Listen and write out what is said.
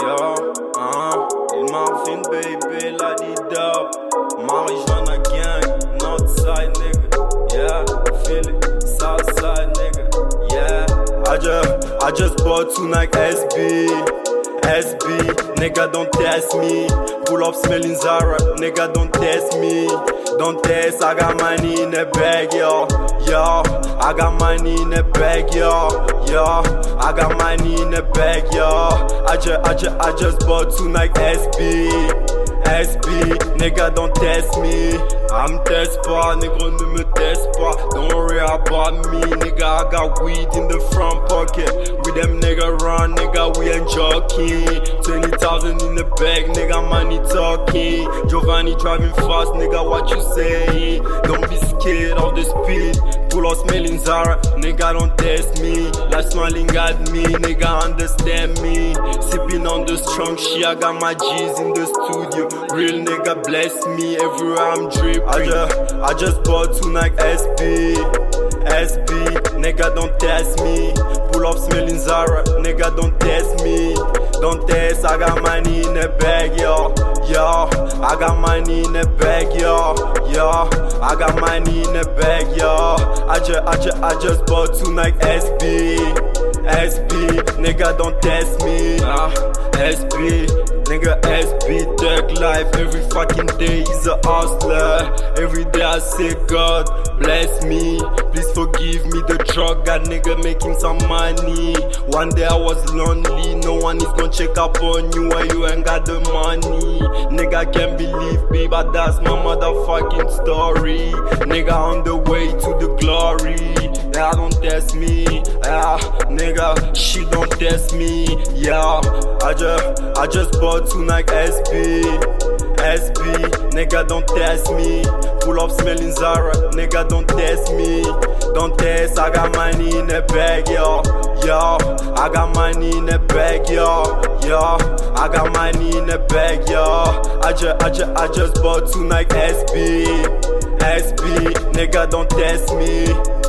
Yo, uh, Lil Marvin baby, la di. Marijuana gang, northside nigga. Yeah, feel it, southside nigga. Yeah, I just, I just bought two Nike SB. SB, nigga don't test me. Pull up smelling Zara, nigga don't test me. Don't test, I got money in the bag, yo. Yo, I got money in the bag, yo. Yo, I got money in the bag, yo. I just, I just, I just bought two Nike SB. SB, nigga don't test me. I'm test pas, nigga me test pas. Don't worry about me, nigga. I got weed in the front pocket. With them nigga run, nigga, we ain't joking. 20,000 in the bag, nigga, money talking. Giovanni driving fast, nigga, what you say? Don't be scared of the speed. Pull up smelling Zara, nigga, don't test me. Like smiling at me, nigga, understand me. Sipping on the strong shit, I got my G's in the studio. Real nigga bless me everywhere I'm dripping. I just, I just bought two Nike SB. SB, nigga don't test me. Pull up smelling Zara, nigga don't test me. Don't test, I got money in the bag, yo. Yo, I got money in the bag, yo. Yo, I got money in the bag, yo. I just, I just, I just bought two Nike SB. SB, nigga don't test me. Ah, SB, nigga SB, thug life. Every fucking day is a hustler. Every day I say God bless me. Please forgive me the drug, got nigga making some money. One day I was lonely, no one is gonna check up on you when you ain't got the money. Nigga can't believe me, but that's my motherfucking story. Nigga on the way to the glory. Yeah, don't test me. Test me. Yeah, I just, I just bought two Nike SB. SB, nigga don't test me. Pull up smelling Zara, nigga don't test me. Don't test, I got money in the bag, yo. Yo, I got money in the bag, yo. Yo, I got money in the bag, yo. I just, I just, I just bought two Nike SB. SB, nigga don't test me.